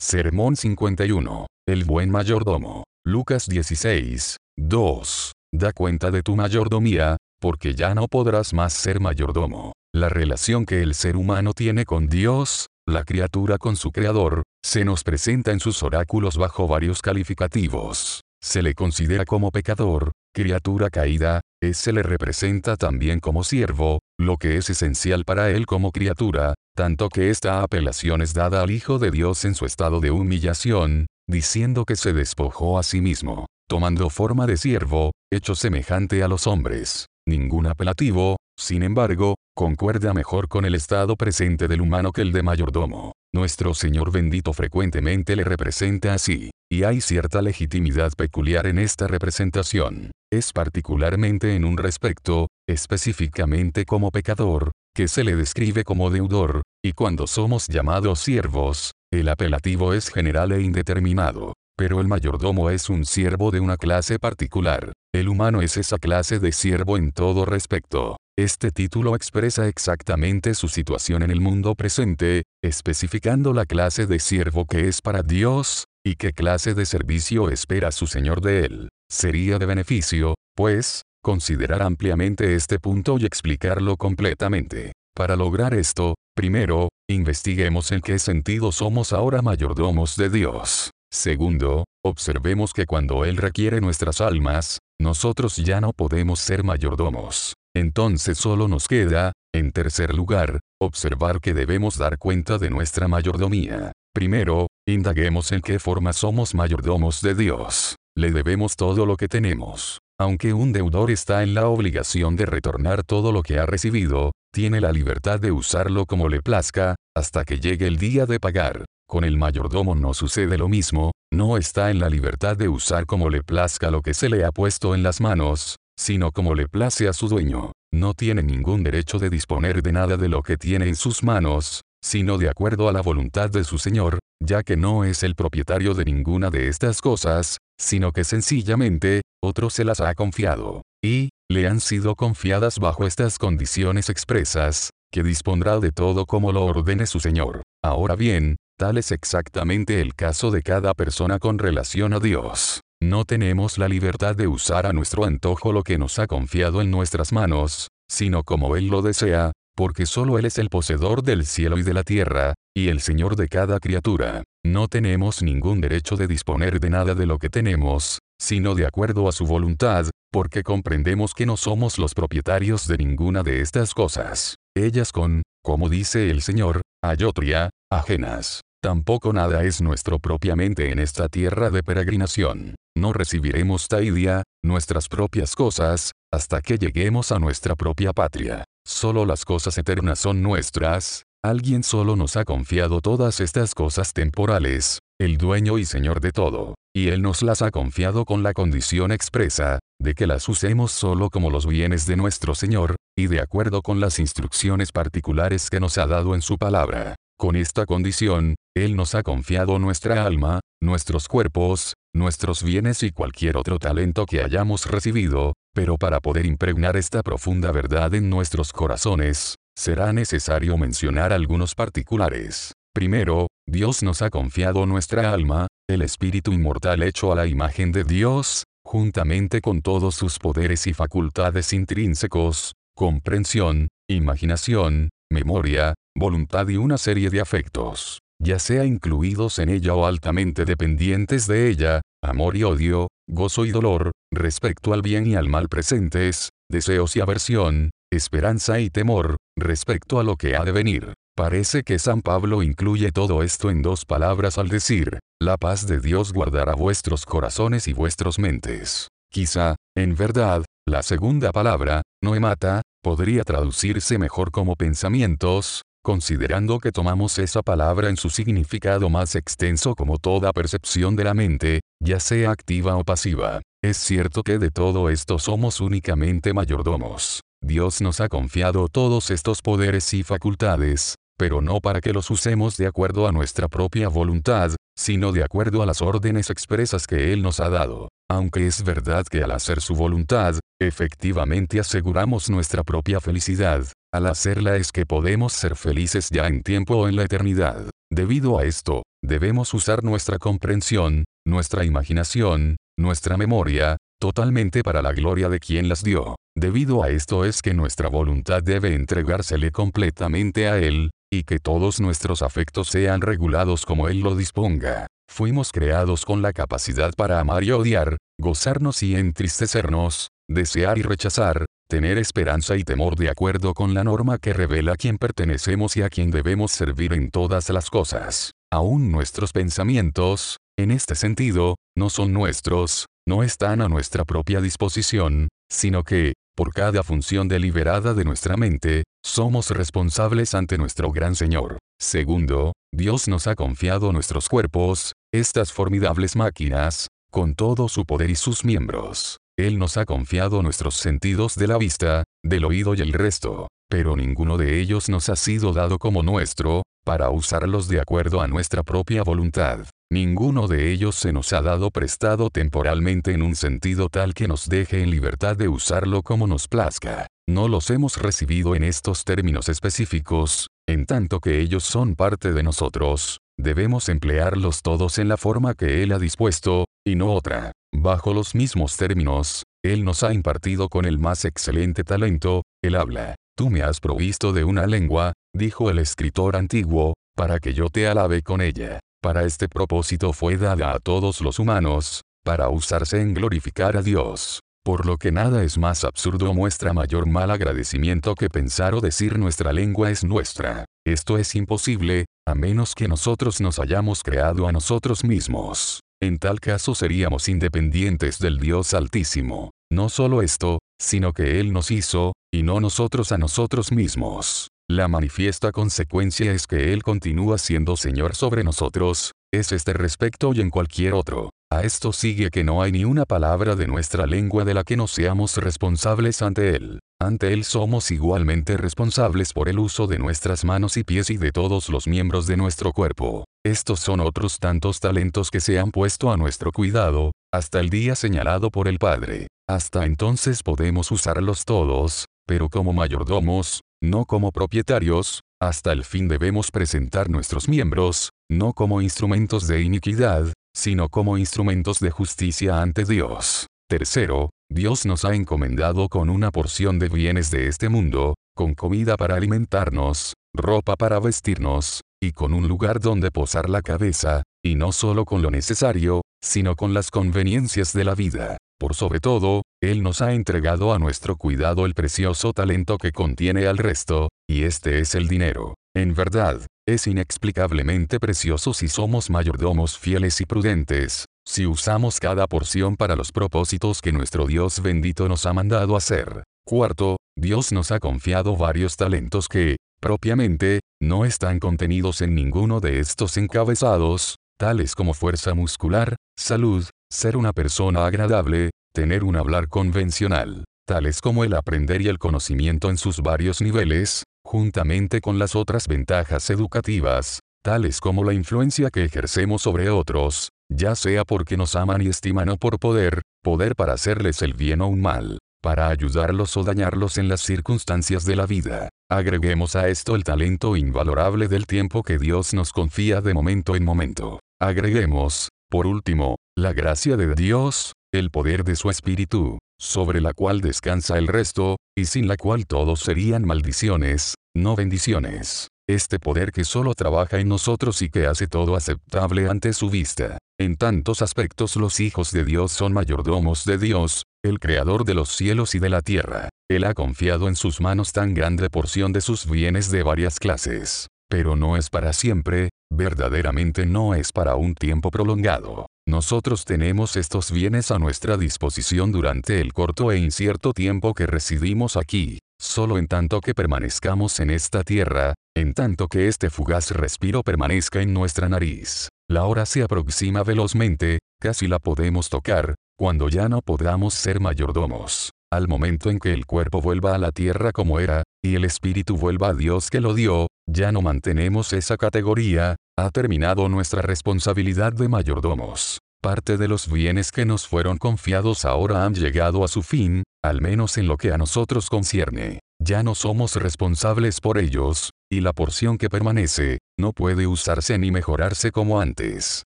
Sermón 51. El buen mayordomo. Lucas 16. 2. Da cuenta de tu mayordomía, porque ya no podrás más ser mayordomo. La relación que el ser humano tiene con Dios, la criatura con su creador, se nos presenta en sus oráculos bajo varios calificativos. Se le considera como pecador, criatura caída, se le representa también como siervo, lo que es esencial para él como criatura, tanto que esta apelación es dada al Hijo de Dios en su estado de humillación, diciendo que se despojó a sí mismo, tomando forma de siervo, hecho semejante a los hombres. Ningún apelativo, sin embargo, concuerda mejor con el estado presente del humano que el de mayordomo. Nuestro Señor bendito frecuentemente le representa así, y hay cierta legitimidad peculiar en esta representación. Es particularmente en un respecto, específicamente como pecador, que se le describe como deudor, y cuando somos llamados siervos, el apelativo es general e indeterminado. Pero el mayordomo es un siervo de una clase particular. El humano es esa clase de siervo en todo respecto. Este título expresa exactamente su situación en el mundo presente, especificando la clase de siervo que es para Dios, y qué clase de servicio espera su Señor de él. Sería de beneficio, pues, considerar ampliamente este punto y explicarlo completamente. Para lograr esto, primero, investiguemos en qué sentido somos ahora mayordomos de Dios. Segundo, observemos que cuando Él requiere nuestras almas, nosotros ya no podemos ser mayordomos. Entonces solo nos queda, en tercer lugar, observar que debemos dar cuenta de nuestra mayordomía. Primero, indaguemos en qué forma somos mayordomos de Dios. Le debemos todo lo que tenemos. Aunque un deudor está en la obligación de retornar todo lo que ha recibido, tiene la libertad de usarlo como le plazca, hasta que llegue el día de pagar. Con el mayordomo no sucede lo mismo, no está en la libertad de usar como le plazca lo que se le ha puesto en las manos, sino como le place a su dueño. No tiene ningún derecho de disponer de nada de lo que tiene en sus manos, sino de acuerdo a la voluntad de su Señor, ya que no es el propietario de ninguna de estas cosas, sino que sencillamente, otro se las ha confiado. Y, le han sido confiadas bajo estas condiciones expresas, que dispondrá de todo como lo ordene su Señor. Ahora bien, tal es exactamente el caso de cada persona con relación a Dios. No tenemos la libertad de usar a nuestro antojo lo que nos ha confiado en nuestras manos, sino como Él lo desea, porque solo Él es el poseedor del cielo y de la tierra, y el Señor de cada criatura. No tenemos ningún derecho de disponer de nada de lo que tenemos, sino de acuerdo a su voluntad, porque comprendemos que no somos los propietarios de ninguna de estas cosas. Ellas con, como dice el Señor, ayotria, ajenas. Tampoco nada es nuestro propiamente en esta tierra de peregrinación. No recibiremos taidia, nuestras propias cosas, hasta que lleguemos a nuestra propia patria. Solo las cosas eternas son nuestras, alguien solo nos ha confiado todas estas cosas temporales, el dueño y señor de todo, y él nos las ha confiado con la condición expresa, de que las usemos solo como los bienes de nuestro Señor, y de acuerdo con las instrucciones particulares que nos ha dado en su palabra. Con esta condición, Él nos ha confiado nuestra alma, nuestros cuerpos, nuestros bienes y cualquier otro talento que hayamos recibido, pero para poder impregnar esta profunda verdad en nuestros corazones, será necesario mencionar algunos particulares. Primero, Dios nos ha confiado nuestra alma, el espíritu inmortal hecho a la imagen de Dios, juntamente con todos sus poderes y facultades intrínsecos, comprensión, imaginación, memoria, voluntad y una serie de afectos, ya sea incluidos en ella o altamente dependientes de ella, amor y odio, gozo y dolor, respecto al bien y al mal presentes, deseos y aversión, esperanza y temor, respecto a lo que ha de venir. Parece que San Pablo incluye todo esto en dos palabras al decir, la paz de Dios guardará vuestros corazones y vuestros mentes. Quizá, en verdad, la segunda palabra, noemata, podría traducirse mejor como pensamientos, considerando que tomamos esa palabra en su significado más extenso como toda percepción de la mente, ya sea activa o pasiva. Es cierto que de todo esto somos únicamente mayordomos. Dios nos ha confiado todos estos poderes y facultades, pero no para que los usemos de acuerdo a nuestra propia voluntad, sino de acuerdo a las órdenes expresas que Él nos ha dado. Aunque es verdad que al hacer su voluntad, efectivamente aseguramos nuestra propia felicidad, Al hacerla es que podemos ser felices ya en tiempo o en la eternidad. Debido a esto, debemos usar nuestra comprensión, nuestra imaginación, nuestra memoria, totalmente para la gloria de quien las dio. Debido a esto es que nuestra voluntad debe entregársele completamente a Él, y que todos nuestros afectos sean regulados como Él lo disponga. Fuimos creados con la capacidad para amar y odiar, gozarnos y entristecernos, desear y rechazar, tener esperanza y temor de acuerdo con la norma que revela a quien pertenecemos y a quien debemos servir en todas las cosas. Aún nuestros pensamientos, en este sentido, no son nuestros, no están a nuestra propia disposición, sino que, por cada función deliberada de nuestra mente, somos responsables ante nuestro gran Señor. Segundo, Dios nos ha confiado nuestros cuerpos, estas formidables máquinas, con todo su poder y sus miembros. Él nos ha confiado nuestros sentidos de la vista, del oído y el resto, pero ninguno de ellos nos ha sido dado como nuestro, para usarlos de acuerdo a nuestra propia voluntad. Ninguno de ellos se nos ha dado prestado temporalmente en un sentido tal que nos deje en libertad de usarlo como nos plazca. No los hemos recibido en estos términos específicos, en tanto que ellos son parte de nosotros, debemos emplearlos todos en la forma que Él ha dispuesto, y no otra. Bajo los mismos términos, Él nos ha impartido con el más excelente talento, el habla. Tú me has provisto de una lengua, dijo el escritor antiguo, para que yo te alabe con ella. Para este propósito fue dada a todos los humanos, para usarse en glorificar a Dios. Por lo que nada es más absurdo o muestra mayor mal agradecimiento que pensar o decir nuestra lengua es nuestra. Esto es imposible, a menos que nosotros nos hayamos creado a nosotros mismos. En tal caso seríamos independientes del Dios Altísimo. No solo esto, sino que Él nos hizo, y no nosotros a nosotros mismos. La manifiesta consecuencia es que Él continúa siendo Señor sobre nosotros, es este respecto y en cualquier otro. A esto sigue que no hay ni una palabra de nuestra lengua de la que no seamos responsables ante Él. Ante Él somos igualmente responsables por el uso de nuestras manos y pies y de todos los miembros de nuestro cuerpo. Estos son otros tantos talentos que se han puesto a nuestro cuidado, hasta el día señalado por el Padre. Hasta entonces podemos usarlos todos, pero como mayordomos, no como propietarios, hasta el fin debemos presentar nuestros miembros, no como instrumentos de iniquidad, sino como instrumentos de justicia ante Dios. Tercero, Dios nos ha encomendado con una porción de bienes de este mundo, con comida para alimentarnos, ropa para vestirnos, y con un lugar donde posar la cabeza, y no solo con lo necesario, sino con las conveniencias de la vida. Por sobre todo, Él nos ha entregado a nuestro cuidado el precioso talento que contiene al resto, y este es el dinero. En verdad, es inexplicablemente precioso si somos mayordomos fieles y prudentes, si usamos cada porción para los propósitos que nuestro Dios bendito nos ha mandado hacer. Cuarto, Dios nos ha confiado varios talentos que, propiamente, no están contenidos en ninguno de estos encabezados, tales como fuerza muscular, salud, ser una persona agradable, tener un hablar convencional, tales como el aprender y el conocimiento en sus varios niveles, juntamente con las otras ventajas educativas, tales como la influencia que ejercemos sobre otros, ya sea porque nos aman y estiman o por poder, poder para hacerles el bien o un mal, para ayudarlos o dañarlos en las circunstancias de la vida. Agreguemos a esto el talento invalorable del tiempo que Dios nos confía de momento en momento. Agreguemos, por último, la gracia de Dios, el poder de su Espíritu, sobre la cual descansa el resto, y sin la cual todos serían maldiciones, no bendiciones. Este poder que solo trabaja en nosotros y que hace todo aceptable ante su vista. En tantos aspectos los hijos de Dios son mayordomos de Dios, el creador de los cielos y de la tierra. Él ha confiado en sus manos tan grande porción de sus bienes de varias clases. Pero no es para siempre, verdaderamente no es para un tiempo prolongado. Nosotros tenemos estos bienes a nuestra disposición durante el corto e incierto tiempo que residimos aquí, solo en tanto que permanezcamos en esta tierra, en tanto que este fugaz respiro permanezca en nuestra nariz. La hora se aproxima velozmente, casi la podemos tocar, cuando ya no podamos ser mayordomos. Al momento en que el cuerpo vuelva a la tierra como era, y el espíritu vuelva a Dios que lo dio, ya no mantenemos esa categoría, ha terminado nuestra responsabilidad de mayordomos. Parte de los bienes que nos fueron confiados ahora han llegado a su fin, al menos en lo que a nosotros concierne. ya no somos responsables por ellos, y la porción que permanece, no puede usarse ni mejorarse como antes.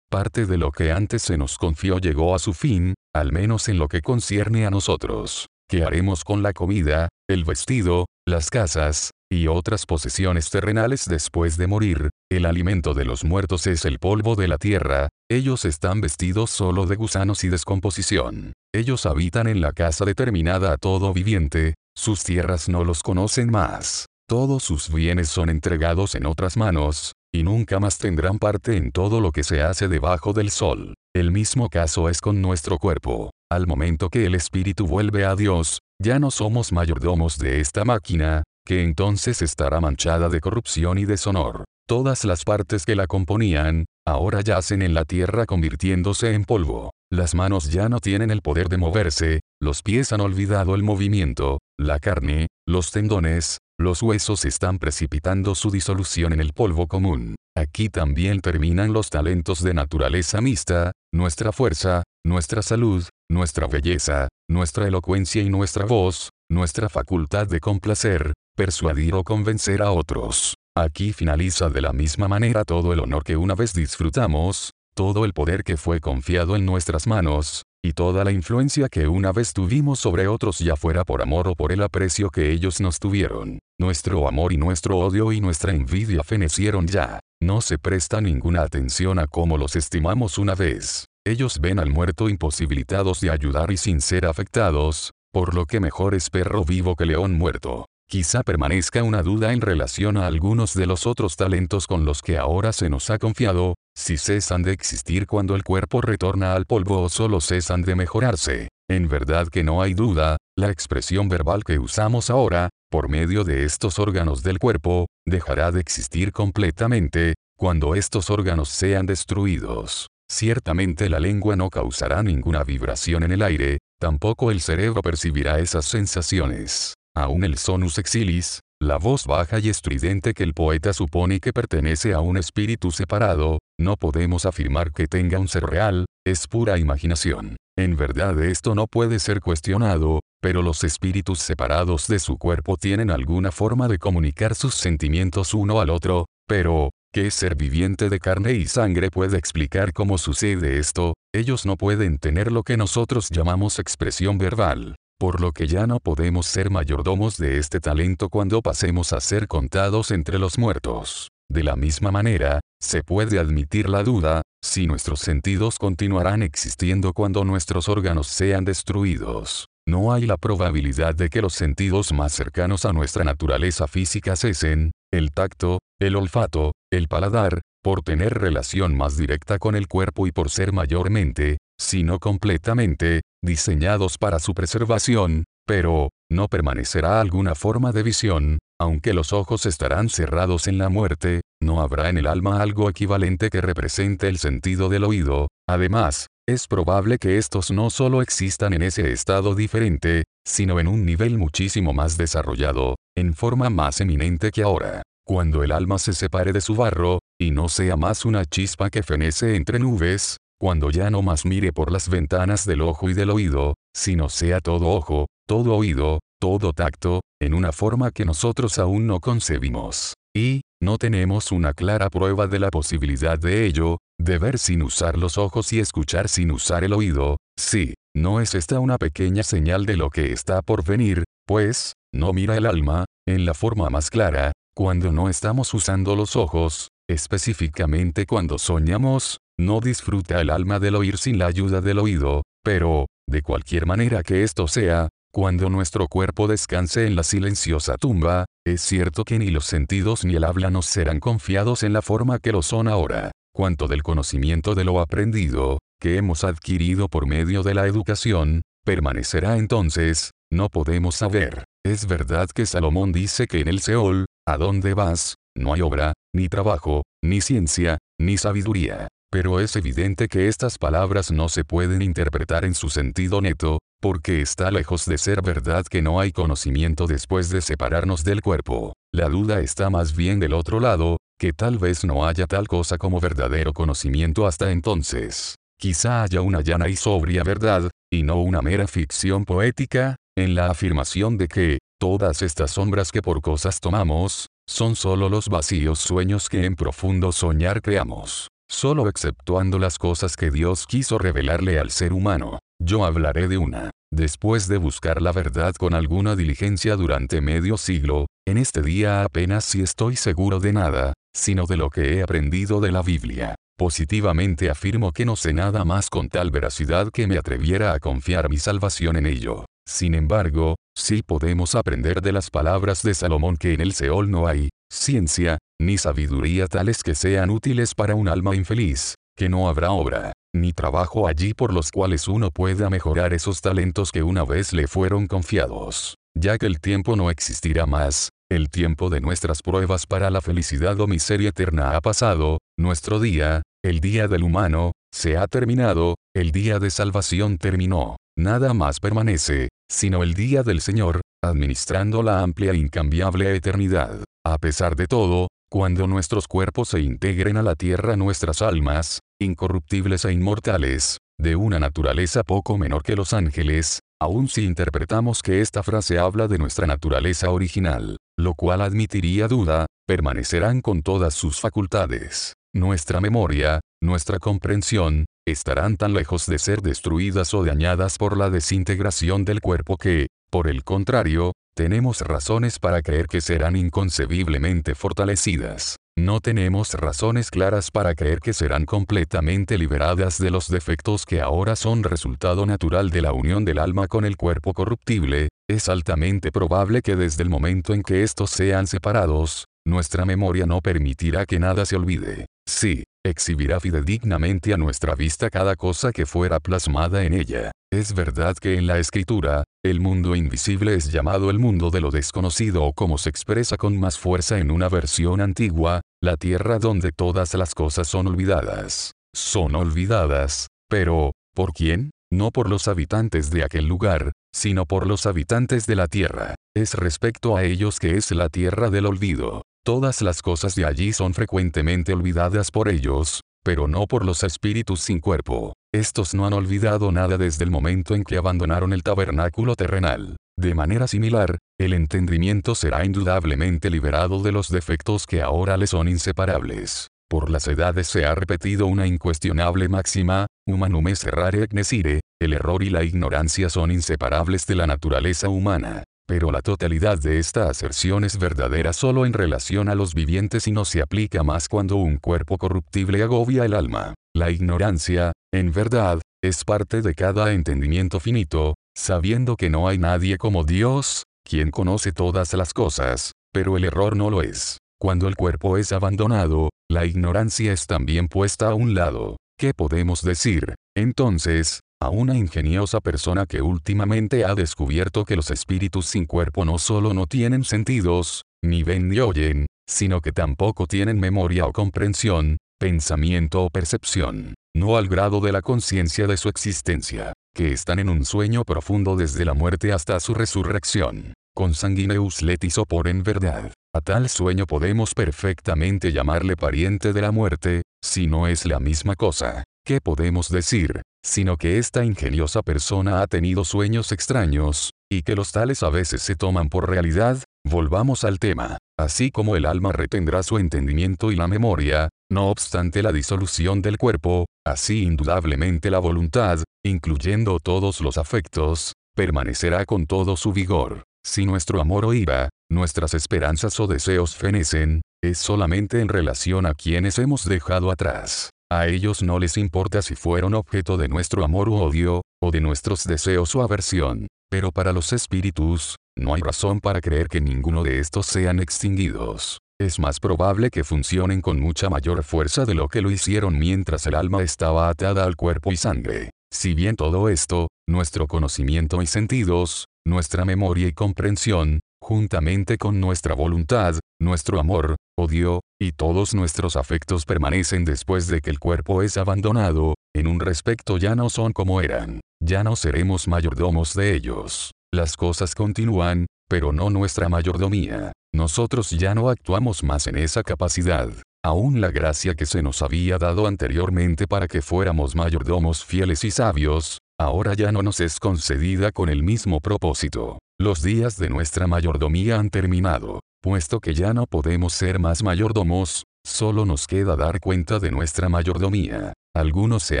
Parte de lo que antes se nos confió llegó a su fin, al menos en lo que concierne a nosotros. ¿Qué haremos con la comida, el vestido, las casas, y otras posesiones terrenales después de morir? El alimento de los muertos es el polvo de la tierra, ellos están vestidos solo de gusanos y descomposición. Ellos habitan en la casa determinada a todo viviente, sus tierras no los conocen más. Todos sus bienes son entregados en otras manos, y nunca más tendrán parte en todo lo que se hace debajo del sol. El mismo caso es con nuestro cuerpo. Al momento que el espíritu vuelve a Dios, ya no somos mayordomos de esta máquina, que entonces estará manchada de corrupción y deshonor. Todas las partes que la componían, ahora yacen en la tierra convirtiéndose en polvo. Las manos ya no tienen el poder de moverse, los pies han olvidado el movimiento, la carne, los tendones, los huesos están precipitando su disolución en el polvo común. Aquí también terminan los talentos de naturaleza mixta, nuestra fuerza, nuestra salud, nuestra belleza, nuestra elocuencia y nuestra voz, nuestra facultad de complacer, persuadir o convencer a otros. Aquí finaliza de la misma manera todo el honor que una vez disfrutamos, todo el poder que fue confiado en nuestras manos, y toda la influencia que una vez tuvimos sobre otros ya fuera por amor o por el aprecio que ellos nos tuvieron. Nuestro amor y nuestro odio y nuestra envidia fenecieron ya. No se presta ninguna atención a cómo los estimamos una vez. Ellos ven al muerto imposibilitados de ayudar y sin ser afectados, por lo que mejor es perro vivo que león muerto. Quizá permanezca una duda en relación a algunos de los otros talentos con los que ahora se nos ha confiado, si cesan de existir cuando el cuerpo retorna al polvo o solo cesan de mejorarse. En verdad que no hay duda, la expresión verbal que usamos ahora, por medio de estos órganos del cuerpo, dejará de existir completamente, cuando estos órganos sean destruidos. Ciertamente la lengua no causará ninguna vibración en el aire, tampoco el cerebro percibirá esas sensaciones. Aún el sonus exilis, la voz baja y estridente que el poeta supone que pertenece a un espíritu separado, no podemos afirmar que tenga un ser real, es pura imaginación. En verdad esto no puede ser cuestionado, pero los espíritus separados de su cuerpo tienen alguna forma de comunicar sus sentimientos uno al otro, pero, ¿qué ser viviente de carne y sangre puede explicar cómo sucede esto? Ellos no pueden tener lo que nosotros llamamos expresión verbal por lo que ya no podemos ser mayordomos de este talento cuando pasemos a ser contados entre los muertos. De la misma manera, se puede admitir la duda, si nuestros sentidos continuarán existiendo cuando nuestros órganos sean destruidos. No hay la probabilidad de que los sentidos más cercanos a nuestra naturaleza física cesen, el tacto, el olfato, el paladar, por tener relación más directa con el cuerpo y por ser mayormente, sino completamente, diseñados para su preservación, pero, no permanecerá alguna forma de visión, aunque los ojos estarán cerrados en la muerte, no habrá en el alma algo equivalente que represente el sentido del oído, además, es probable que estos no solo existan en ese estado diferente, sino en un nivel muchísimo más desarrollado, en forma más eminente que ahora. Cuando el alma se separe de su barro, y no sea más una chispa que fenece entre nubes, cuando ya no más mire por las ventanas del ojo y del oído, sino sea todo ojo, todo oído, todo tacto, en una forma que nosotros aún no concebimos. Y, no tenemos una clara prueba de la posibilidad de ello, de ver sin usar los ojos y escuchar sin usar el oído, sí, ¿no es esta una pequeña señal de lo que está por venir? Pues, no mira el alma, en la forma más clara, cuando no estamos usando los ojos, específicamente cuando soñamos, no disfruta el alma del oír sin la ayuda del oído, pero, de cualquier manera que esto sea, cuando nuestro cuerpo descanse en la silenciosa tumba, es cierto que ni los sentidos ni el habla nos serán confiados en la forma que lo son ahora. Cuanto del conocimiento de lo aprendido, que hemos adquirido por medio de la educación, permanecerá entonces, no podemos saber. Es verdad que Salomón dice que en el Seol, ¿a dónde vas? No hay obra, ni trabajo, ni ciencia, ni sabiduría. Pero es evidente que estas palabras no se pueden interpretar en su sentido neto, porque está lejos de ser verdad que no hay conocimiento después de separarnos del cuerpo. La duda está más bien del otro lado, que tal vez no haya tal cosa como verdadero conocimiento hasta entonces. Quizá haya una llana y sobria verdad, y no una mera ficción poética, en la afirmación de que, Todas estas sombras que por cosas tomamos, son solo los vacíos sueños que en profundo soñar creamos. Solo exceptuando las cosas que Dios quiso revelarle al ser humano. Yo hablaré de una. Después de buscar la verdad con alguna diligencia durante medio siglo, en este día apenas si estoy seguro de nada, sino de lo que he aprendido de la Biblia. Positivamente afirmo que no sé nada más con tal veracidad que me atreviera a confiar mi salvación en ello. Sin embargo, sí podemos aprender de las palabras de Salomón que en el Seol no hay ciencia, ni sabiduría tales que sean útiles para un alma infeliz, que no habrá obra, ni trabajo allí por los cuales uno pueda mejorar esos talentos que una vez le fueron confiados, ya que el tiempo no existirá más, el tiempo de nuestras pruebas para la felicidad o miseria eterna ha pasado, nuestro día, el día del humano, se ha terminado, el día de salvación terminó. Nada más permanece, sino el día del Señor, administrando la amplia e incambiable eternidad. A pesar de todo, cuando nuestros cuerpos se integren a la tierra nuestras almas, incorruptibles e inmortales, de una naturaleza poco menor que los ángeles, aun si interpretamos que esta frase habla de nuestra naturaleza original, lo cual admitiría duda, permanecerán con todas sus facultades. Nuestra memoria, nuestra comprensión, estarán tan lejos de ser destruidas o dañadas por la desintegración del cuerpo que, por el contrario, tenemos razones para creer que serán inconcebiblemente fortalecidas. No tenemos razones claras para creer que serán completamente liberadas de los defectos que ahora son resultado natural de la unión del alma con el cuerpo corruptible, es altamente probable que desde el momento en que estos sean separados, nuestra memoria no permitirá que nada se olvide. Sí, exhibirá fidedignamente a nuestra vista cada cosa que fuera plasmada en ella. Es verdad que en la escritura, el mundo invisible es llamado el mundo de lo desconocido o como se expresa con más fuerza en una versión antigua, la tierra donde todas las cosas son olvidadas. Son olvidadas, pero, ¿por quién? No por los habitantes de aquel lugar, sino por los habitantes de la tierra. Es respecto a ellos que es la tierra del olvido. Todas las cosas de allí son frecuentemente olvidadas por ellos, pero no por los espíritus sin cuerpo. Estos no han olvidado nada desde el momento en que abandonaron el tabernáculo terrenal. De manera similar, el entendimiento será indudablemente liberado de los defectos que ahora le son inseparables. Por las edades se ha repetido una incuestionable máxima, humanum es errare necire, el error y la ignorancia son inseparables de la naturaleza humana. Pero la totalidad de esta aserción es verdadera solo en relación a los vivientes y no se aplica más cuando un cuerpo corruptible agobia el alma. La ignorancia, en verdad, es parte de cada entendimiento finito, sabiendo que no hay nadie como Dios, quien conoce todas las cosas, pero el error no lo es. Cuando el cuerpo es abandonado, la ignorancia es también puesta a un lado. ¿Qué podemos decir? Entonces, a una ingeniosa persona que últimamente ha descubierto que los espíritus sin cuerpo no solo no tienen sentidos, ni ven ni oyen, sino que tampoco tienen memoria o comprensión, pensamiento o percepción, no al grado de la conciencia de su existencia, que están en un sueño profundo desde la muerte hasta su resurrección. Con sanguineus letis por en verdad. A tal sueño podemos perfectamente llamarle pariente de la muerte, si no es la misma cosa. ¿Qué podemos decir? Sino que esta ingeniosa persona ha tenido sueños extraños, y que los tales a veces se toman por realidad, volvamos al tema. Así como el alma retendrá su entendimiento y la memoria, no obstante la disolución del cuerpo, así indudablemente la voluntad, incluyendo todos los afectos, permanecerá con todo su vigor. Si nuestro amor o ira, nuestras esperanzas o deseos fenecen, es solamente en relación a quienes hemos dejado atrás. A ellos no les importa si fueron objeto de nuestro amor u odio, o de nuestros deseos o aversión. Pero para los espíritus, no hay razón para creer que ninguno de estos sean extinguidos. Es más probable que funcionen con mucha mayor fuerza de lo que lo hicieron mientras el alma estaba atada al cuerpo y sangre. Si bien todo esto, nuestro conocimiento y sentidos, nuestra memoria y comprensión, juntamente con nuestra voluntad, nuestro amor, odio, y todos nuestros afectos permanecen después de que el cuerpo es abandonado, en un respecto ya no son como eran, ya no seremos mayordomos de ellos. Las cosas continúan, pero no nuestra mayordomía. Nosotros ya no actuamos más en esa capacidad. Aún la gracia que se nos había dado anteriormente para que fuéramos mayordomos fieles y sabios, ahora ya no nos es concedida con el mismo propósito. Los días de nuestra mayordomía han terminado. Puesto que ya no podemos ser más mayordomos, solo nos queda dar cuenta de nuestra mayordomía. Algunos se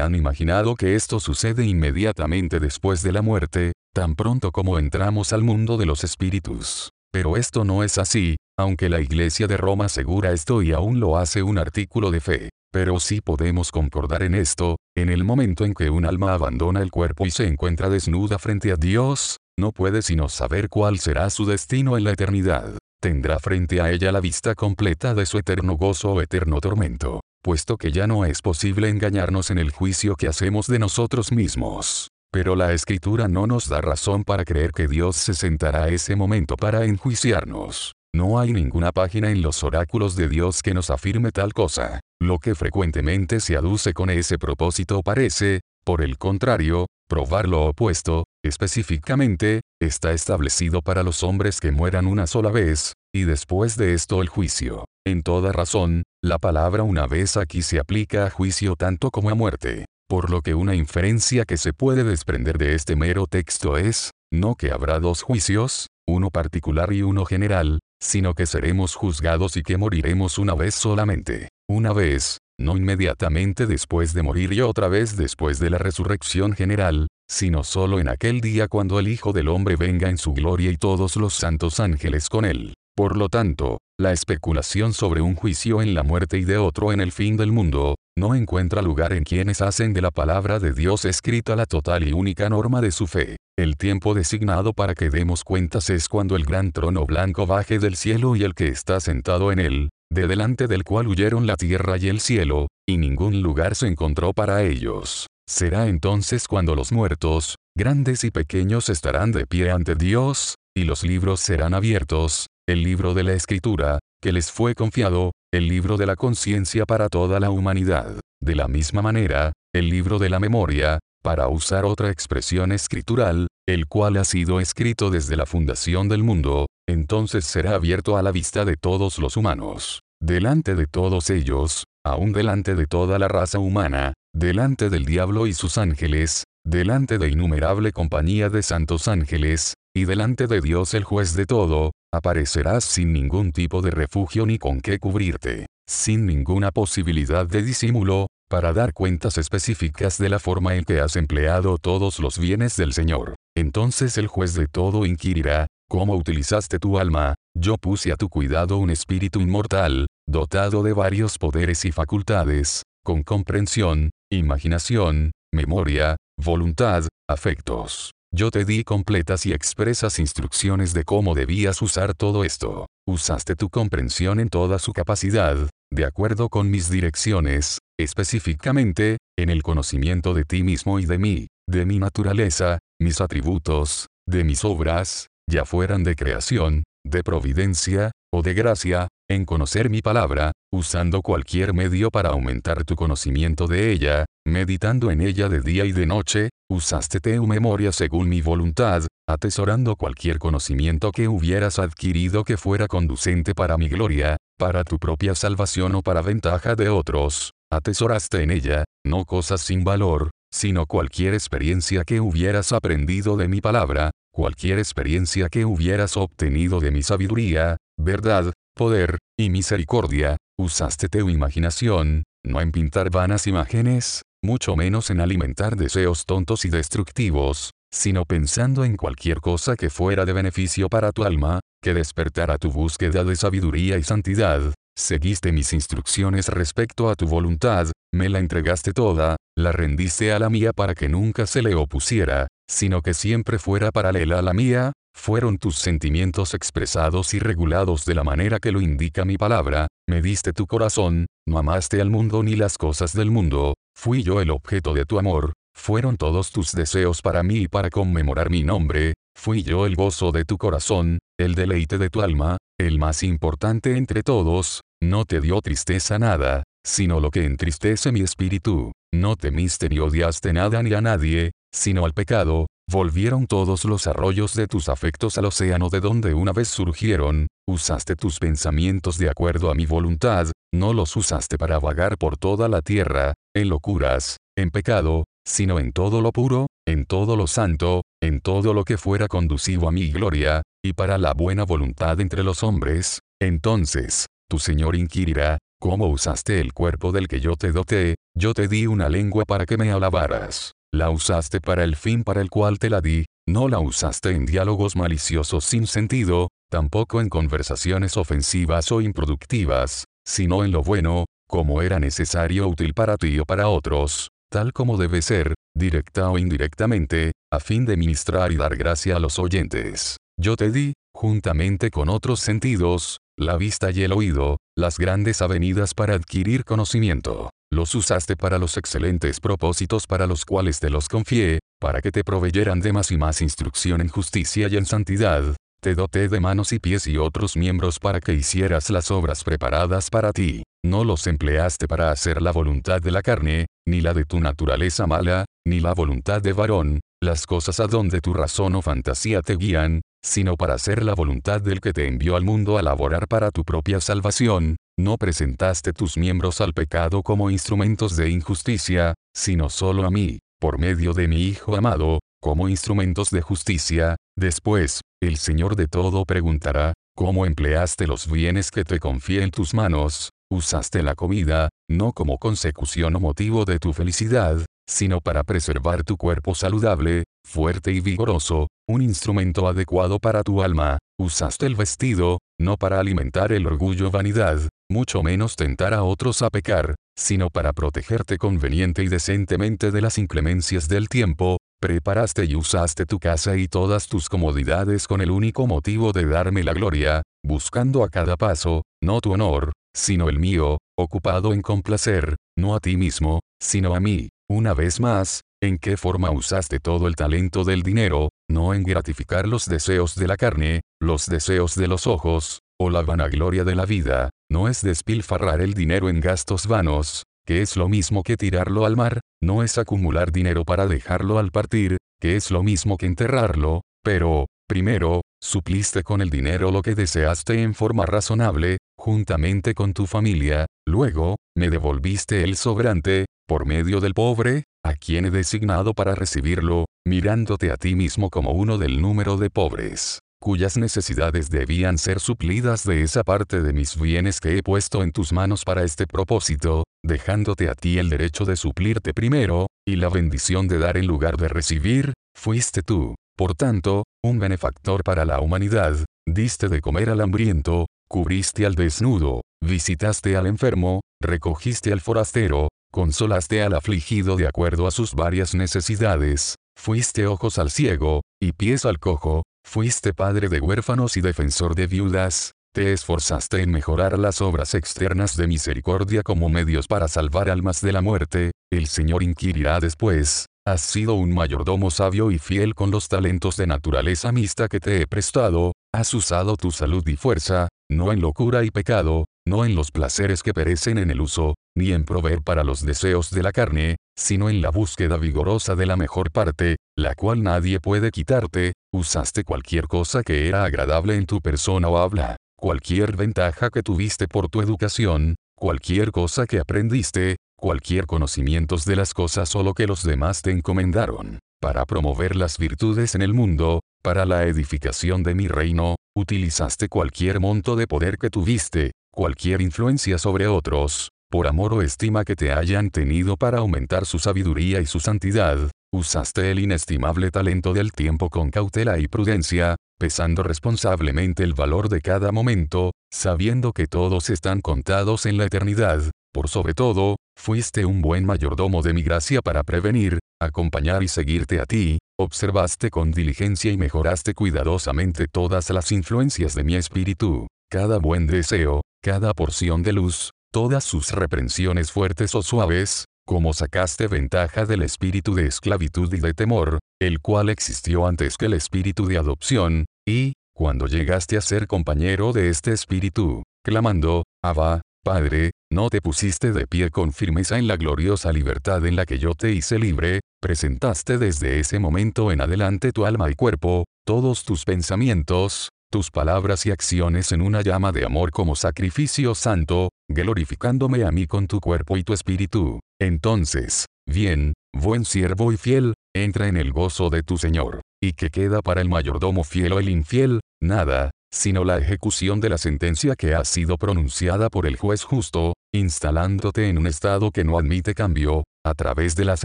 han imaginado que esto sucede inmediatamente después de la muerte, tan pronto como entramos al mundo de los espíritus. Pero esto no es así, aunque la Iglesia de Roma asegura esto y aún lo hace un artículo de fe. Pero sí podemos concordar en esto, en el momento en que un alma abandona el cuerpo y se encuentra desnuda frente a Dios, no puede sino saber cuál será su destino en la eternidad. Tendrá frente a ella la vista completa de su eterno gozo o eterno tormento, puesto que ya no es posible engañarnos en el juicio que hacemos de nosotros mismos. Pero la escritura no nos da razón para creer que Dios se sentará a ese momento para enjuiciarnos. No hay ninguna página en los oráculos de Dios que nos afirme tal cosa. Lo que frecuentemente se aduce con ese propósito parece, por el contrario, probar lo opuesto, específicamente, está establecido para los hombres que mueran una sola vez, y después de esto el juicio. En toda razón, la palabra una vez aquí se aplica a juicio tanto como a muerte por lo que una inferencia que se puede desprender de este mero texto es, no que habrá dos juicios, uno particular y uno general, sino que seremos juzgados y que moriremos una vez solamente, una vez, no inmediatamente después de morir y otra vez después de la resurrección general, sino solo en aquel día cuando el Hijo del Hombre venga en su gloria y todos los santos ángeles con él. Por lo tanto, la especulación sobre un juicio en la muerte y de otro en el fin del mundo, no encuentra lugar en quienes hacen de la palabra de Dios escrita la total y única norma de su fe. El tiempo designado para que demos cuentas es cuando el gran trono blanco baje del cielo y el que está sentado en él, de delante del cual huyeron la tierra y el cielo, y ningún lugar se encontró para ellos. Será entonces cuando los muertos, grandes y pequeños estarán de pie ante Dios, y los libros serán abiertos, el libro de la escritura, que les fue confiado, el libro de la conciencia para toda la humanidad. De la misma manera, el libro de la memoria, para usar otra expresión escritural, el cual ha sido escrito desde la fundación del mundo, entonces será abierto a la vista de todos los humanos. Delante de todos ellos, aún delante de toda la raza humana, delante del diablo y sus ángeles, delante de innumerable compañía de santos ángeles, y delante de Dios el juez de todo, aparecerás sin ningún tipo de refugio ni con qué cubrirte, sin ninguna posibilidad de disimulo, para dar cuentas específicas de la forma en que has empleado todos los bienes del Señor. Entonces el juez de todo inquirirá, ¿cómo utilizaste tu alma? Yo puse a tu cuidado un espíritu inmortal, dotado de varios poderes y facultades, con comprensión, imaginación, memoria, voluntad, afectos. Yo te di completas y expresas instrucciones de cómo debías usar todo esto. Usaste tu comprensión en toda su capacidad, de acuerdo con mis direcciones, específicamente, en el conocimiento de ti mismo y de mí, de mi naturaleza, mis atributos, de mis obras, ya fueran de creación, de providencia, o de gracia, en conocer mi palabra, usando cualquier medio para aumentar tu conocimiento de ella, meditando en ella de día y de noche, usaste tu memoria según mi voluntad, atesorando cualquier conocimiento que hubieras adquirido que fuera conducente para mi gloria, para tu propia salvación o para ventaja de otros, atesoraste en ella, no cosas sin valor, sino cualquier experiencia que hubieras aprendido de mi palabra, cualquier experiencia que hubieras obtenido de mi sabiduría, verdad, poder, y misericordia, usaste tu imaginación, no en pintar vanas imágenes, mucho menos en alimentar deseos tontos y destructivos, sino pensando en cualquier cosa que fuera de beneficio para tu alma, que despertara tu búsqueda de sabiduría y santidad, seguiste mis instrucciones respecto a tu voluntad, me la entregaste toda, la rendiste a la mía para que nunca se le opusiera, sino que siempre fuera paralela a la mía, fueron tus sentimientos expresados y regulados de la manera que lo indica mi palabra, me diste tu corazón, no amaste al mundo ni las cosas del mundo, fui yo el objeto de tu amor, fueron todos tus deseos para mí y para conmemorar mi nombre, fui yo el gozo de tu corazón, el deleite de tu alma, el más importante entre todos, no te dio tristeza nada, sino lo que entristece mi espíritu, no temiste ni odiaste nada ni a nadie, sino al pecado, Volvieron todos los arroyos de tus afectos al océano de donde una vez surgieron, usaste tus pensamientos de acuerdo a mi voluntad, no los usaste para vagar por toda la tierra, en locuras, en pecado, sino en todo lo puro, en todo lo santo, en todo lo que fuera conducivo a mi gloria, y para la buena voluntad entre los hombres, entonces, tu Señor inquirirá, ¿cómo usaste el cuerpo del que yo te doté? Yo te di una lengua para que me alabaras. La usaste para el fin para el cual te la di, no la usaste en diálogos maliciosos sin sentido, tampoco en conversaciones ofensivas o improductivas, sino en lo bueno, como era necesario útil para ti o para otros, tal como debe ser, directa o indirectamente, a fin de ministrar y dar gracia a los oyentes. Yo te di, juntamente con otros sentidos, la vista y el oído, las grandes avenidas para adquirir conocimiento. Los usaste para los excelentes propósitos para los cuales te los confié, para que te proveyeran de más y más instrucción en justicia y en santidad, te doté de manos y pies y otros miembros para que hicieras las obras preparadas para ti. No los empleaste para hacer la voluntad de la carne, ni la de tu naturaleza mala, ni la voluntad de varón, las cosas a donde tu razón o fantasía te guían, sino para hacer la voluntad del que te envió al mundo a laborar para tu propia salvación, no presentaste tus miembros al pecado como instrumentos de injusticia, sino solo a mí, por medio de mi Hijo amado, como instrumentos de justicia, después, el Señor de todo preguntará, ¿cómo empleaste los bienes que te confié en tus manos? Usaste la comida, no como consecución o motivo de tu felicidad, sino para preservar tu cuerpo saludable, fuerte y vigoroso, un instrumento adecuado para tu alma. Usaste el vestido, no para alimentar el orgullo o vanidad, mucho menos tentar a otros a pecar, sino para protegerte conveniente y decentemente de las inclemencias del tiempo, Preparaste y usaste tu casa y todas tus comodidades con el único motivo de darme la gloria, buscando a cada paso, no tu honor, sino el mío, ocupado en complacer, no a ti mismo, sino a mí. Una vez más, ¿en qué forma usaste todo el talento del dinero, no en gratificar los deseos de la carne, los deseos de los ojos, o la vanagloria de la vida? No es despilfarrar el dinero en gastos vanos, que es lo mismo que tirarlo al mar, no es acumular dinero para dejarlo al partir, que es lo mismo que enterrarlo, pero, primero, supliste con el dinero lo que deseaste en forma razonable, juntamente con tu familia, luego, me devolviste el sobrante, por medio del pobre, a quien he designado para recibirlo, mirándote a ti mismo como uno del número de pobres cuyas necesidades debían ser suplidas de esa parte de mis bienes que he puesto en tus manos para este propósito, dejándote a ti el derecho de suplirte primero, y la bendición de dar en lugar de recibir, fuiste tú. Por tanto, un benefactor para la humanidad, diste de comer al hambriento, cubriste al desnudo, visitaste al enfermo, recogiste al forastero, consolaste al afligido de acuerdo a sus varias necesidades, fuiste ojos al ciego, y pies al cojo, Fuiste padre de huérfanos y defensor de viudas, te esforzaste en mejorar las obras externas de misericordia como medios para salvar almas de la muerte, el Señor inquirirá después, has sido un mayordomo sabio y fiel con los talentos de naturaleza mixta que te he prestado, has usado tu salud y fuerza, no en locura y pecado, no en los placeres que perecen en el uso, ni en proveer para los deseos de la carne, sino en la búsqueda vigorosa de la mejor parte, la cual nadie puede quitarte, usaste cualquier cosa que era agradable en tu persona o habla, cualquier ventaja que tuviste por tu educación, cualquier cosa que aprendiste, cualquier conocimientos de las cosas o lo que los demás te encomendaron, para promover las virtudes en el mundo, para la edificación de mi reino, utilizaste cualquier monto de poder que tuviste, cualquier influencia sobre otros, por amor o estima que te hayan tenido para aumentar su sabiduría y su santidad, usaste el inestimable talento del tiempo con cautela y prudencia, pesando responsablemente el valor de cada momento, sabiendo que todos están contados en la eternidad, por sobre todo, fuiste un buen mayordomo de mi gracia para prevenir, acompañar y seguirte a ti, observaste con diligencia y mejoraste cuidadosamente todas las influencias de mi espíritu, cada buen deseo, cada porción de luz, todas sus reprensiones fuertes o suaves, como sacaste ventaja del espíritu de esclavitud y de temor, el cual existió antes que el espíritu de adopción, y, cuando llegaste a ser compañero de este espíritu, clamando, Abba, Padre, no te pusiste de pie con firmeza en la gloriosa libertad en la que yo te hice libre, presentaste desde ese momento en adelante tu alma y cuerpo, todos tus pensamientos, tus palabras y acciones en una llama de amor como sacrificio santo, glorificándome a mí con tu cuerpo y tu espíritu. Entonces, bien, buen siervo y fiel, entra en el gozo de tu Señor. ¿Y que queda para el mayordomo fiel o el infiel? Nada, sino la ejecución de la sentencia que ha sido pronunciada por el juez justo, instalándote en un estado que no admite cambio, a través de las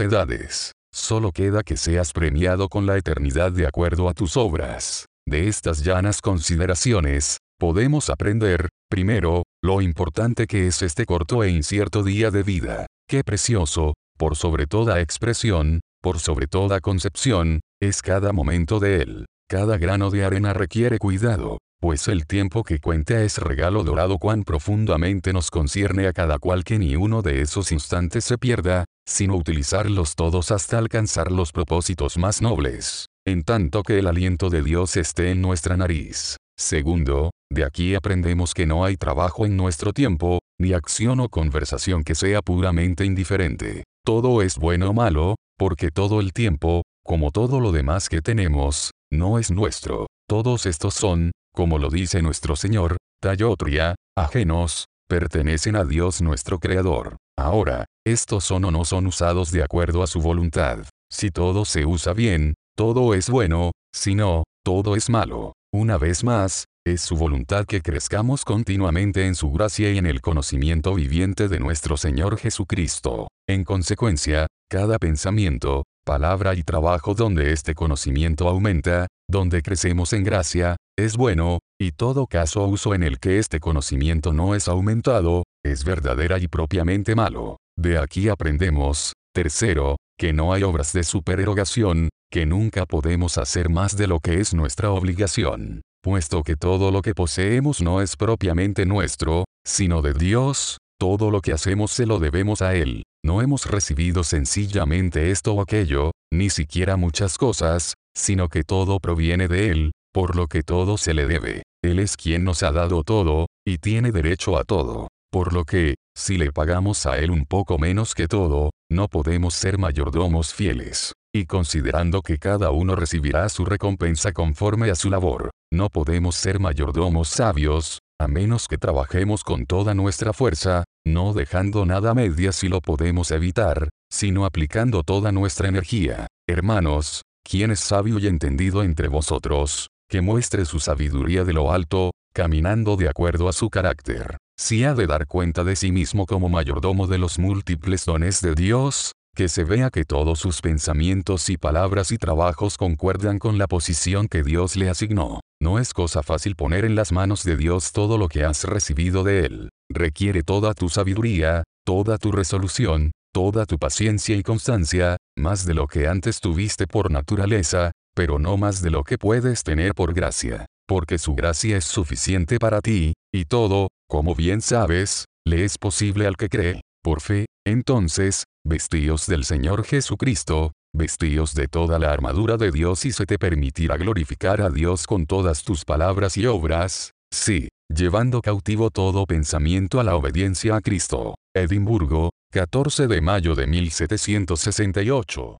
edades. Solo queda que seas premiado con la eternidad de acuerdo a tus obras. De estas llanas consideraciones, podemos aprender, primero, lo importante que es este corto e incierto día de vida. Qué precioso, por sobre toda expresión, por sobre toda concepción, es cada momento de él. Cada grano de arena requiere cuidado, pues el tiempo que cuenta es regalo dorado cuán profundamente nos concierne a cada cual que ni uno de esos instantes se pierda, sino utilizarlos todos hasta alcanzar los propósitos más nobles, en tanto que el aliento de Dios esté en nuestra nariz. Segundo, de aquí aprendemos que no hay trabajo en nuestro tiempo, ni acción o conversación que sea puramente indiferente. Todo es bueno o malo, porque todo el tiempo, como todo lo demás que tenemos, no es nuestro. Todos estos son, como lo dice nuestro Señor, tallotria, ajenos, pertenecen a Dios nuestro Creador. Ahora, estos son o no son usados de acuerdo a su voluntad. Si todo se usa bien, todo es bueno, si no, todo es malo. Una vez más, es su voluntad que crezcamos continuamente en su gracia y en el conocimiento viviente de nuestro Señor Jesucristo. En consecuencia, cada pensamiento, palabra y trabajo donde este conocimiento aumenta, donde crecemos en gracia, es bueno, y todo caso uso en el que este conocimiento no es aumentado, es verdadera y propiamente malo. De aquí aprendemos, tercero, que no hay obras de supererogación, que nunca podemos hacer más de lo que es nuestra obligación puesto que todo lo que poseemos no es propiamente nuestro, sino de Dios, todo lo que hacemos se lo debemos a Él. No hemos recibido sencillamente esto o aquello, ni siquiera muchas cosas, sino que todo proviene de Él, por lo que todo se le debe. Él es quien nos ha dado todo, y tiene derecho a todo. Por lo que, si le pagamos a Él un poco menos que todo, no podemos ser mayordomos fieles. Y considerando que cada uno recibirá su recompensa conforme a su labor, no podemos ser mayordomos sabios, a menos que trabajemos con toda nuestra fuerza, no dejando nada a medias si lo podemos evitar, sino aplicando toda nuestra energía. Hermanos, ¿quién es sabio y entendido entre vosotros? Que muestre su sabiduría de lo alto, caminando de acuerdo a su carácter. Si ha de dar cuenta de sí mismo como mayordomo de los múltiples dones de Dios, que se vea que todos sus pensamientos y palabras y trabajos concuerdan con la posición que Dios le asignó. No es cosa fácil poner en las manos de Dios todo lo que has recibido de Él. Requiere toda tu sabiduría, toda tu resolución, toda tu paciencia y constancia, más de lo que antes tuviste por naturaleza, pero no más de lo que puedes tener por gracia. Porque su gracia es suficiente para ti, y todo, como bien sabes, le es posible al que cree. Por fe, entonces, vestíos del Señor Jesucristo, vestíos de toda la armadura de Dios y se te permitirá glorificar a Dios con todas tus palabras y obras, sí, llevando cautivo todo pensamiento a la obediencia a Cristo. Edimburgo, 14 de mayo de 1768.